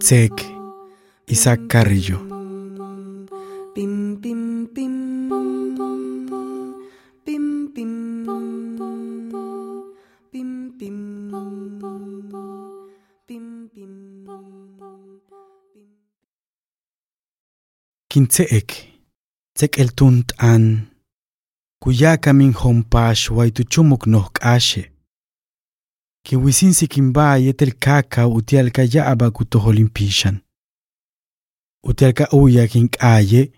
Tsek, Isaac Carrillo. Kintseek, tsek el tunt an, kuya kamin hompash waituchumuk noh kashe. kiwisinsi kimbaya telkaka utialka ya'ba kutojolimpishan. Utialka uya kinkaye,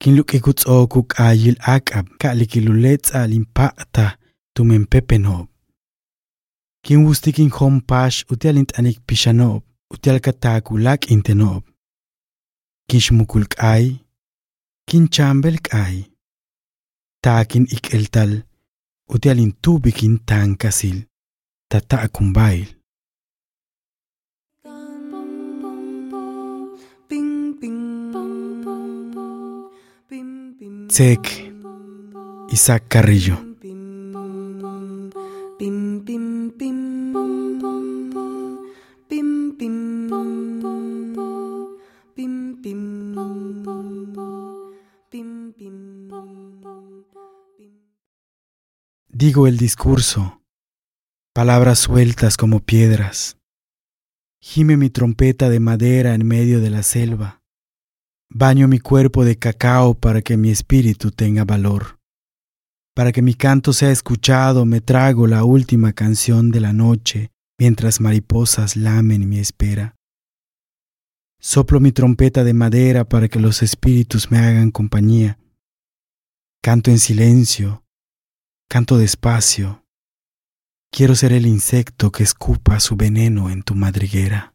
kinlukikutsoku kayil akab, kalikiluletsa limpata tumempepenov. Kinwustikin hompash utialint'anik pixanob, utialka takulak intenob. Kixmukulk'ay, kinchambelk'ay. Takin ik'eltal, utialintubi kintankasil. tata'kum bail. Tsek Isaac Carrillo. Digo el discurso palabras sueltas como piedras. Gime mi trompeta de madera en medio de la selva. Baño mi cuerpo de cacao para que mi espíritu tenga valor. Para que mi canto sea escuchado, me trago la última canción de la noche mientras mariposas lamen mi espera. Soplo mi trompeta de madera para que los espíritus me hagan compañía. Canto en silencio, canto despacio. Quiero ser el insecto que escupa su veneno en tu madriguera.